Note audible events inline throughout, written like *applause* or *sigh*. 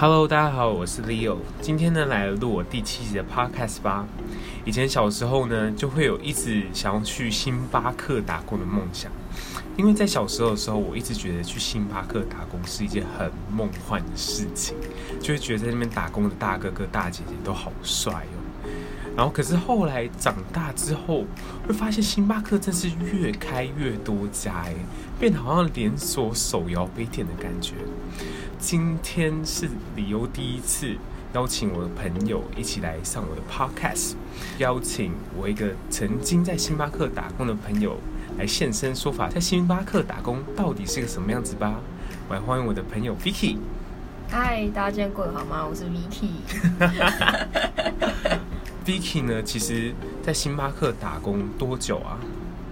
Hello，大家好，我是 Leo。今天呢，来录我第七集的 Podcast 吧。以前小时候呢，就会有一直想要去星巴克打工的梦想，因为在小时候的时候，我一直觉得去星巴克打工是一件很梦幻的事情，就会觉得在那边打工的大哥哥大姐姐都好帅哦。然后，可是后来长大之后，会发现星巴克真是越开越多家，哎，变得好像连锁手摇杯店的感觉。今天是理由第一次邀请我的朋友一起来上我的 podcast，邀请我一个曾经在星巴克打工的朋友来现身说法，在星巴克打工到底是个什么样子吧。我来欢迎我的朋友 Vicky。嗨，大家今天过得好吗？我是 Vicky。*laughs* Vicky 呢，其实在星巴克打工多久啊？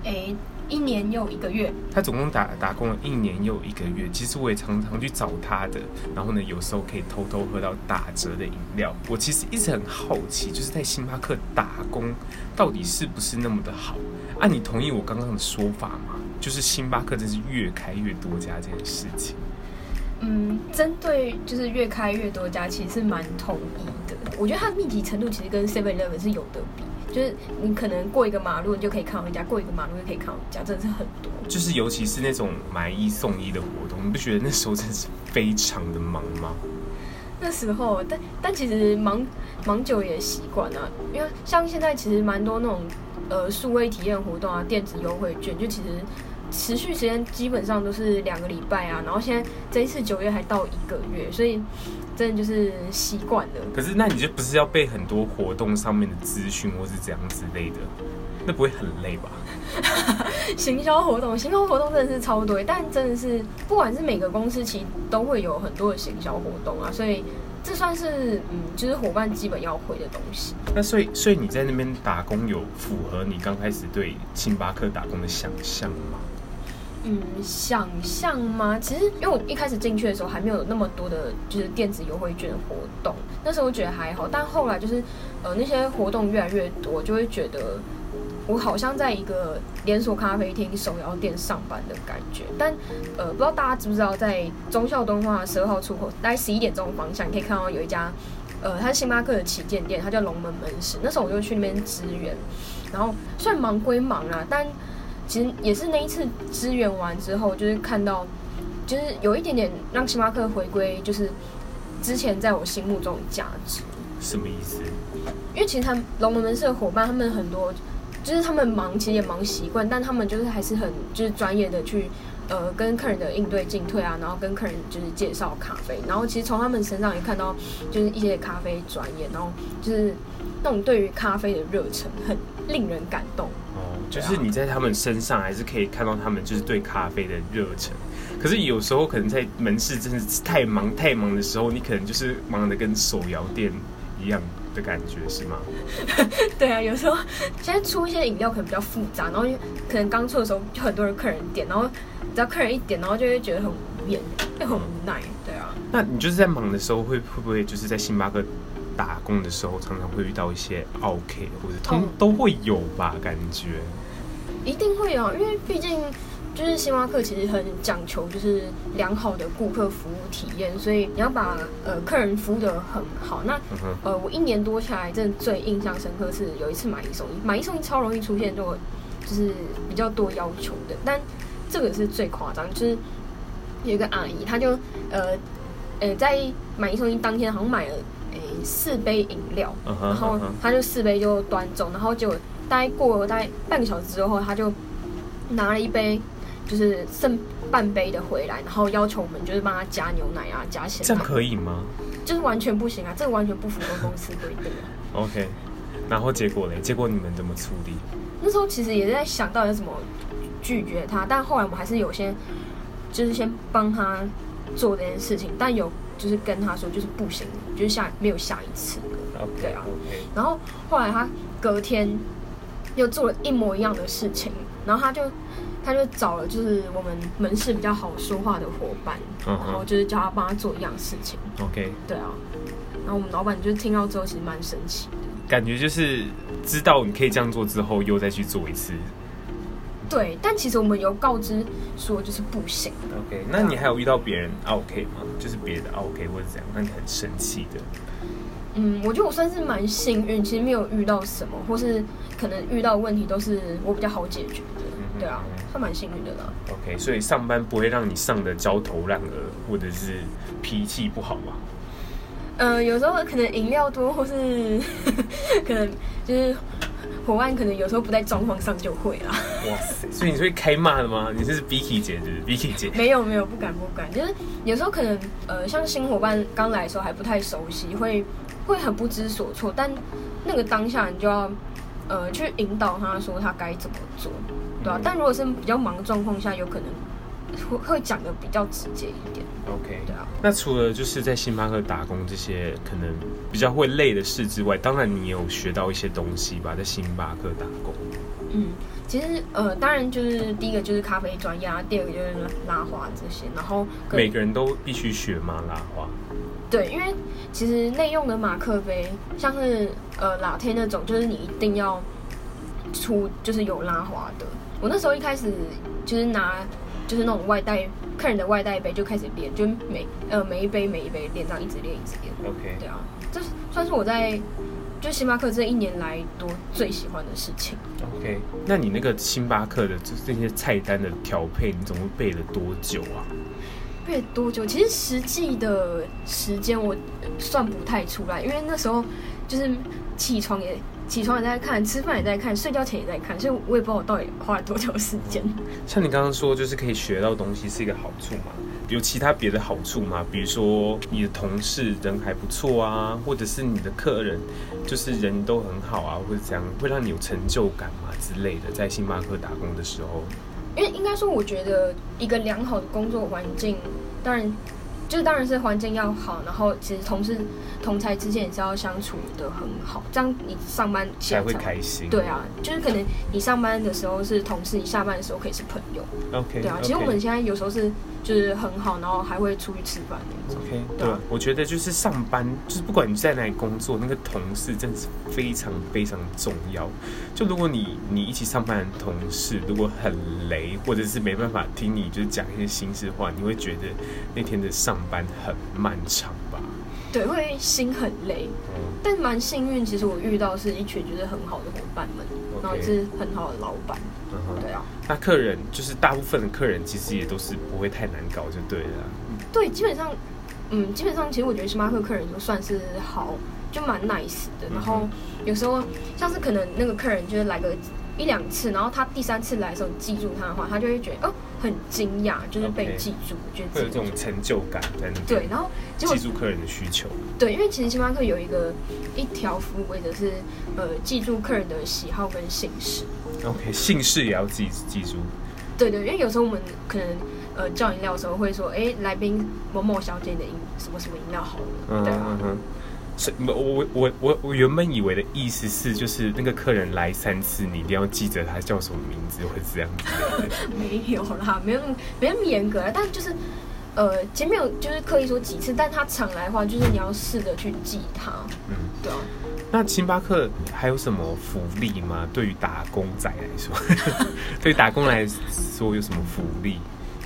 诶。一年又一个月，他总共打打工了一年又一个月。其实我也常常去找他的，然后呢，有时候可以偷偷喝到打折的饮料。我其实一直很好奇，就是在星巴克打工到底是不是那么的好？啊，你同意我刚刚的说法吗？就是星巴克真是越开越多家这件事情。嗯，针对就是越开越多家，其实蛮同意的。我觉得它的密集程度其实跟 Seven Eleven 是有得比。就是你可能过一个马路，你就可以看到一家；过一个马路就可以看到一家，真的是很多。就是尤其是那种买一送一的活动，你不觉得那时候真的是非常的忙吗？那时候，但但其实忙忙久也习惯了，因为像现在其实蛮多那种呃数位体验活动啊，电子优惠券，就其实。持续时间基本上都是两个礼拜啊，然后现在这一次九月还到一个月，所以真的就是习惯了。可是那你就不是要背很多活动上面的资讯或是怎样之类的，那不会很累吧？*laughs* 行销活动，行销活动真的是超多，但真的是不管是每个公司其实都会有很多的行销活动啊，所以这算是嗯，就是伙伴基本要会的东西。那所以所以你在那边打工有符合你刚开始对星巴克打工的想象吗？嗯，想象吗？其实，因为我一开始进去的时候还没有那么多的，就是电子优惠券活动。那时候我觉得还好，但后来就是，呃，那些活动越来越多，就会觉得我好像在一个连锁咖啡厅、手摇店上班的感觉。但，呃，不知道大家知不知道，在忠孝敦化十二号出口，大概十一点钟方向，你可以看到有一家，呃，它是星巴克的旗舰店，它叫龙门门市。那时候我就去那边支援，然后虽然忙归忙啊，但其实也是那一次支援完之后，就是看到，就是有一点点让星巴克回归，就是之前在我心目中的价值。什么意思？因为其实他们龙门门市的伙伴，他们很多，就是他们忙，其实也忙习惯，但他们就是还是很就是专业的去呃跟客人的应对进退啊，然后跟客人就是介绍咖啡，然后其实从他们身上也看到就是一些咖啡专业，然后就是那种对于咖啡的热忱，很令人感动。就是你在他们身上还是可以看到他们就是对咖啡的热忱，可是有时候可能在门市真的是太忙太忙的时候，你可能就是忙的跟手摇店一样的感觉，是吗？*laughs* 对啊，有时候现在出一些饮料可能比较复杂，然后可能刚出的时候就很多人客人点，然后只要客人一点，然后就会觉得很无言，又很无奈，对啊。那你就是在忙的时候会会不会就是在星巴克？打工的时候常常会遇到一些 OK 或者通都会有吧，感觉一定会有，因为毕竟就是星巴克其实很讲求就是良好的顾客服务体验，所以你要把呃客人服务得很好。那呃我一年多下来，真的最印象深刻是有一次买一送一，买一送一超容易出现就就是比较多要求的，但这个是最夸张，就是有一个阿姨，她就呃呃在买一送一当天好像买了。四杯饮料，uh -huh, 然后他就四杯就端走，然后就大概过了大概半个小时之后，他就拿了一杯就是剩半杯的回来，然后要求我们就是帮他加牛奶啊，加鲜奶。这样可以吗？就是完全不行啊，这个完全不符合公司规定啊。OK，然后结果嘞？结果你们怎么处理？那时候其实也在想到底怎么拒绝他，但后来我们还是有先就是先帮他做这件事情，但有。就是跟他说，就是不行，就是下没有下一次对啊.然后后来他隔天又做了一模一样的事情，然后他就他就找了就是我们门市比较好说话的伙伴，uh. 然后就是叫他帮他做一样事情。OK，对啊，然后我们老板就是听到之后其实蛮神奇的，感觉就是知道你可以这样做之后又再去做一次，对，但其实我们有告知说就是不行。OK，那你还有遇到别人 OK 吗？就是别的 OK 或者怎样，让你很生气的？嗯，我觉得我算是蛮幸运，其实没有遇到什么，或是可能遇到问题都是我比较好解决的。嗯、对啊，算蛮幸运的啦。OK，所以上班不会让你上的焦头烂额，或者是脾气不好吗？呃，有时候可能饮料多，或是 *laughs* 可能就是伙伴可能有时候不在状况上就会啦。哇塞！所以你是会开骂的吗？你是 Vicky 姐，对不是 Vicky 姐？没有没有，不敢不敢。就是有时候可能呃，像新伙伴刚来的时候还不太熟悉，会会很不知所措。但那个当下你就要呃去引导他说他该怎么做，对啊。嗯、但如果是比较忙的状况下，有可能会会讲的比较直接一点。OK，对啊。那除了就是在星巴克打工这些可能比较会累的事之外，当然你也有学到一些东西吧，在星巴克打工。嗯，其实呃，当然就是第一个就是咖啡专业，第二个就是拉花这些，然后每个人都必须学吗？拉花？对，因为其实内用的马克杯，像是呃 Latte 那种，就是你一定要出就是有拉花的。我那时候一开始就是拿。就是那种外带客人的外带杯就开始练，就每呃每一杯每一杯练，这样一直练一直练。OK，对啊，这算是我在就星巴克这一年来多最喜欢的事情。OK，那你那个星巴克的这些菜单的调配，你总共背了多久啊？背多久？其实实际的时间我算不太出来，因为那时候就是起床也。起床也在看，吃饭也在看，睡觉前也在看，所以我也不知道我到底花了多久时间。像你刚刚说，就是可以学到东西是一个好处嘛？有其他别的好处吗？比如说你的同事人还不错啊，或者是你的客人就是人都很好啊，或者这样会让你有成就感嘛之类的？在星巴克打工的时候，因为应该说，我觉得一个良好的工作环境，当然。就是当然是环境要好，然后其实同事同才之间也是要相处的很好，这样你上班才会开心。对啊，就是可能你上班的时候是同事，你下班的时候可以是朋友。OK。对啊，其实我们现在有时候是就是很好，然后还会出去吃饭那种。OK。对啊，我觉得就是上班，就是不管你在哪里工作，那个同事真的是非常非常重要。就如果你你一起上班的同事如果很雷，或者是没办法听你就是讲一些心事话，你会觉得那天的上。班很漫长吧？对，会心很累，嗯、但蛮幸运。其实我遇到是一群就是很好的伙伴们.然后是很好的老板。嗯、对啊，那客人就是大部分的客人，其实也都是不会太难搞，就对了。对，基本上，嗯，基本上其实我觉得星巴克客人都算是好，就蛮 nice 的。然后有时候像是可能那个客人就是来个一两次，然后他第三次来的时候，你记住他的话，他就会觉得哦。很惊讶，就是被记住，Okay. 觉得会有这种成就感在那边。对，然后记住客人的需求。对，因为其实星巴克有一个一条服务规则是，呃，记住客人的喜好跟姓氏。OK，姓氏也要记记住。对对，因为有时候我们可能呃叫饮料的时候会说，哎，来宾某某小姐的饮什么什么饮料好了，嗯、对啊。嗯我我我我我原本以为的意思是，就是那个客人来三次，你一定要记着他叫什么名字，或者这样子。*laughs* 没有啦，没有没那么严格，但就是呃，前面有就是刻意说几次，但他常来的话，就是你要试着去记他。嗯，对啊。那星巴克还有什么福利吗？对于打工仔来说，*laughs* 对于打工来说有什么福利？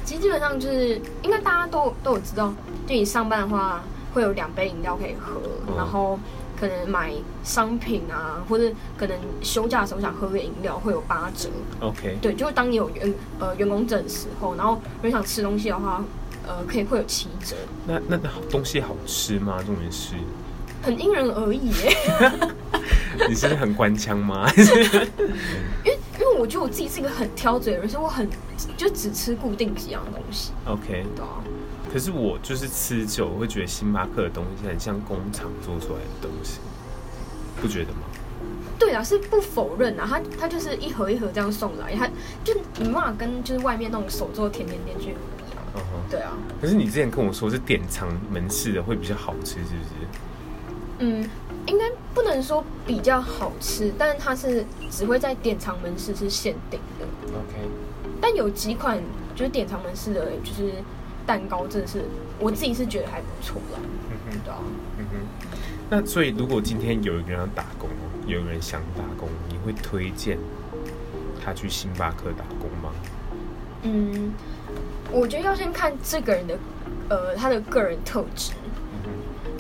其实基本上就是应该大家都都有知道，就你上班的话。会有两杯饮料可以喝，哦、然后可能买商品啊，或者可能休假的时候想喝个饮料，会有八折。OK，对，就是当你有员呃员工证的时候，然后如果想吃东西的话，呃，可以会有七折。那那东西好吃吗？重点是很因人而异耶。*laughs* 你是很官腔吗？*laughs* 因为因为我觉得我自己是一个很挑嘴的人，所以我很就只吃固定几样东西。OK，对啊。可是我就是吃久，我会觉得星巴克的东西很像工厂做出来的东西，不觉得吗？对啊，是不否认啊，它它就是一盒一盒这样送来，它就没办法跟就是外面那种手做甜甜店去比啊。Uh. 对啊。可是你之前跟我说是典藏门市的会比较好吃，是不是？嗯，应该不能说比较好吃，但是它是只会在典藏门市是限定的。OK。但有几款就是典藏门市的，就是。蛋糕真的是我自己是觉得还不错啦，嗯哼，对啊，嗯哼。那所以如果今天有一个人要打工，有人想打工，你会推荐他去星巴克打工吗？嗯，我觉得要先看这个人的，呃，他的个人特质。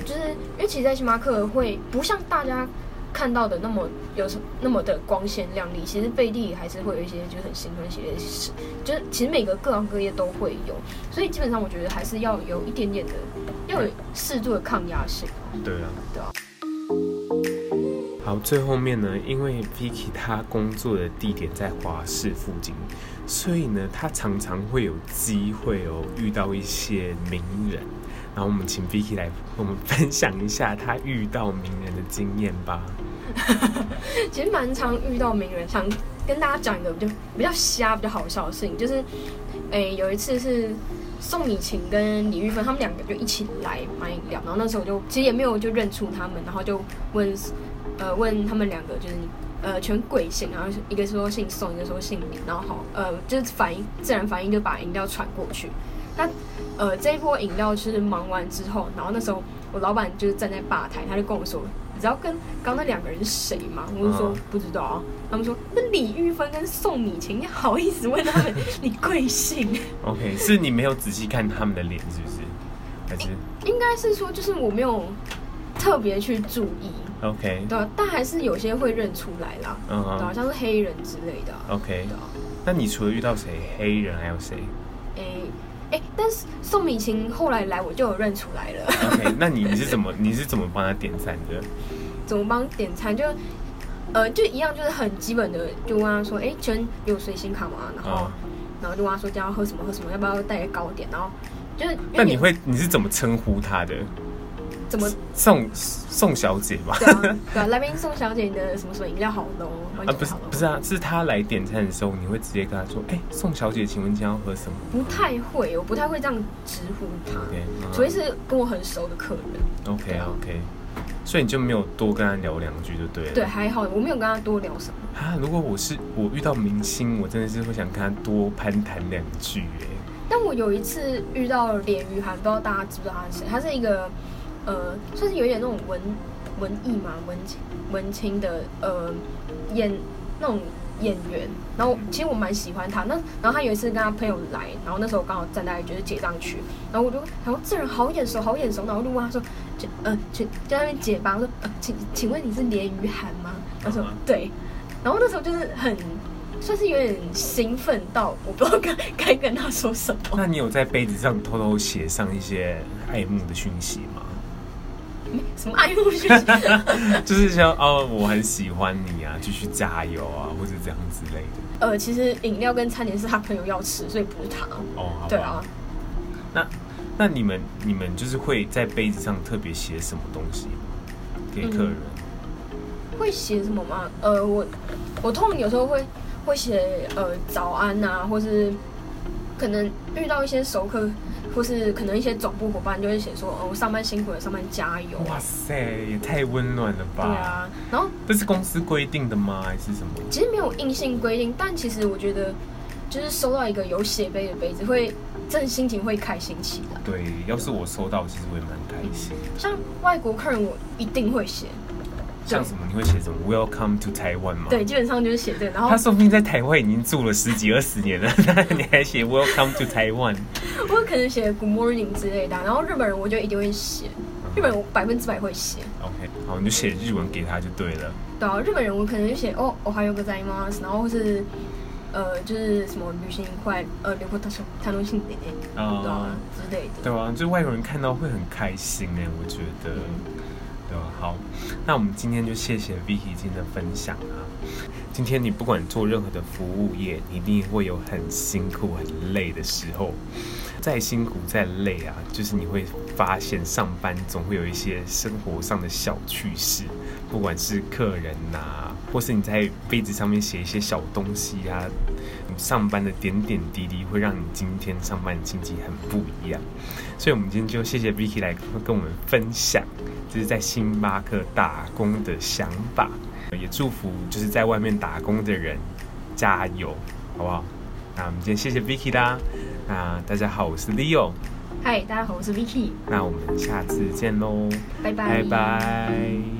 就是因为其实，在星巴克会不像大家看到的那么有什那么的光鲜亮丽，其实背地里还是会有一些就是很辛苦的一些事，就是其实每个各行各业都会有，所以基本上我觉得还是要有一点点的，要有适度的抗压性。对啊，对啊。好，最后面呢，因为 Vicky 他工作的地点在华氏附近，所以呢，他常常会有机会哦遇到一些名人。然后我们请 Vicky 来我们分享一下他遇到名人的经验吧。*laughs* 其实蛮常遇到名人，想跟大家讲一个比较比较瞎、比较好笑的事情，就是，诶，有一次是宋美琴跟李玉芬他们两个就一起来买饮料，然后那时候就其实也没有就认出他们，然后就问。呃，问他们两个就是呃全贵姓，然后一个说姓宋，一个说姓李，然后好呃就是反应自然反应就把饮料传过去。那呃这一波饮料就是忙完之后，然后那时候我老板就是站在吧台，他就跟我说：“你知道跟刚那两个人是谁吗？”我就说：“不知道啊。”他们说：“那李玉芬跟宋米晴，你好意思问他们 *laughs* 你贵姓？”OK，是你没有仔细看他们的脸，是不是？还是应该是说就是我没有特别去注意。OK，对，但还是有些会认出来啦，嗯、uh，huh. 对，好像是黑人之类的。OK，对。那你除了遇到谁，黑人还有谁？但是宋美琴后来来，我就有认出来了。OK，*laughs* 那你你是怎么你是怎么帮他点餐的？怎么帮点餐？就呃，就一样，就是很基本的，就问他说，哎、欸，请问有随行卡吗？然后、uh. 然后就问他说，今天要喝什么喝什么，要不要带个糕点？然后就是，那你会你是怎么称呼他的？怎么宋宋小姐吧？对啊，对啊，来宾宋小姐，你的什么什么饮料好浓啊？不是不是啊，是他来点餐的时候，你会直接跟他说：“哎、欸，宋小姐，请问今天要喝什么？”不太会，我不太会这样直呼他，okay, uh、除非是跟我很熟的客人。OK OK，所以你就没有多跟他聊两句就对了。对，还好，我没有跟他多聊什么。啊，如果我是我遇到明星，我真的是会想跟他多攀谈两句哎。但我有一次遇到连俞涵，不知道大家知不知道他是谁？他是一个。呃，算是有点那种文文艺嘛，文青文青的呃演那种演员，然后其实我蛮喜欢他。那然后他有一次跟他朋友来，然后那时候刚好站在就是结账区，然后我就他说这人好眼熟，好眼熟，然后我就问他说，就呃请在那边结巴，我说呃请请问你是连俞涵吗？他说对，然后那时候就是很算是有点兴奋到我不知道该该跟他说什么。那你有在杯子上偷偷写上一些爱慕的讯息吗？什么爱慕 *laughs* 就是像哦，我很喜欢你啊，继续加油啊，或者这样之类的。呃，其实饮料跟餐点是他朋友要吃，所以不是他。哦，好。对啊。那那你们你们就是会在杯子上特别写什么东西给客人？嗯、会写什么吗？呃，我我通常有时候会会写呃早安啊，或是可能遇到一些熟客。或是可能一些总部伙伴就会写说，哦，我上班辛苦了，上班加油。哇塞，也太温暖了吧！对啊，然后这是公司规定的吗？还是什么？其实没有硬性规定，但其实我觉得，就是收到一个有写杯的杯子，会真的心情会开心起来。对，要是我收到，其实我也蛮开心。像外国客人，我一定会写。像什么？你会写什么？Welcome to Taiwan 吗？对，基本上就是写这个。然后他说不定在台湾已经住了十几二十年了，那你还写 Welcome to Taiwan？*laughs* 我可能写 Good morning 之类的。然后日本人我就一定会写，日本人我百分之百会写。OK，好，你就写日文给他就对了。对啊，日本人我可能就写哦，おはようございます，然后或是呃，就是什么旅行快，呃，旅行楽しんでね，啊之类的。对啊，就外国人看到会很开心哎，我觉得。嗯 好，那我们今天就谢谢 Vicky 今天的分享啊。今天你不管做任何的服务业，一定会有很辛苦、很累的时候。再辛苦再累啊，就是你会发现上班总会有一些生活上的小趣事，不管是客人呐、啊，或是你在杯子上面写一些小东西啊，上班的点点滴滴会让你今天上班的经济很不一样。所以，我们今天就谢谢 Vicky 来跟我们分享，就是在星巴克打工的想法，也祝福就是在外面打工的人加油，好不好？那我们今天谢谢 Vicky 啦。那大家好，我是 Leo。嗨，大家好，我是 Vicky。那我们下次见喽，拜拜，拜拜。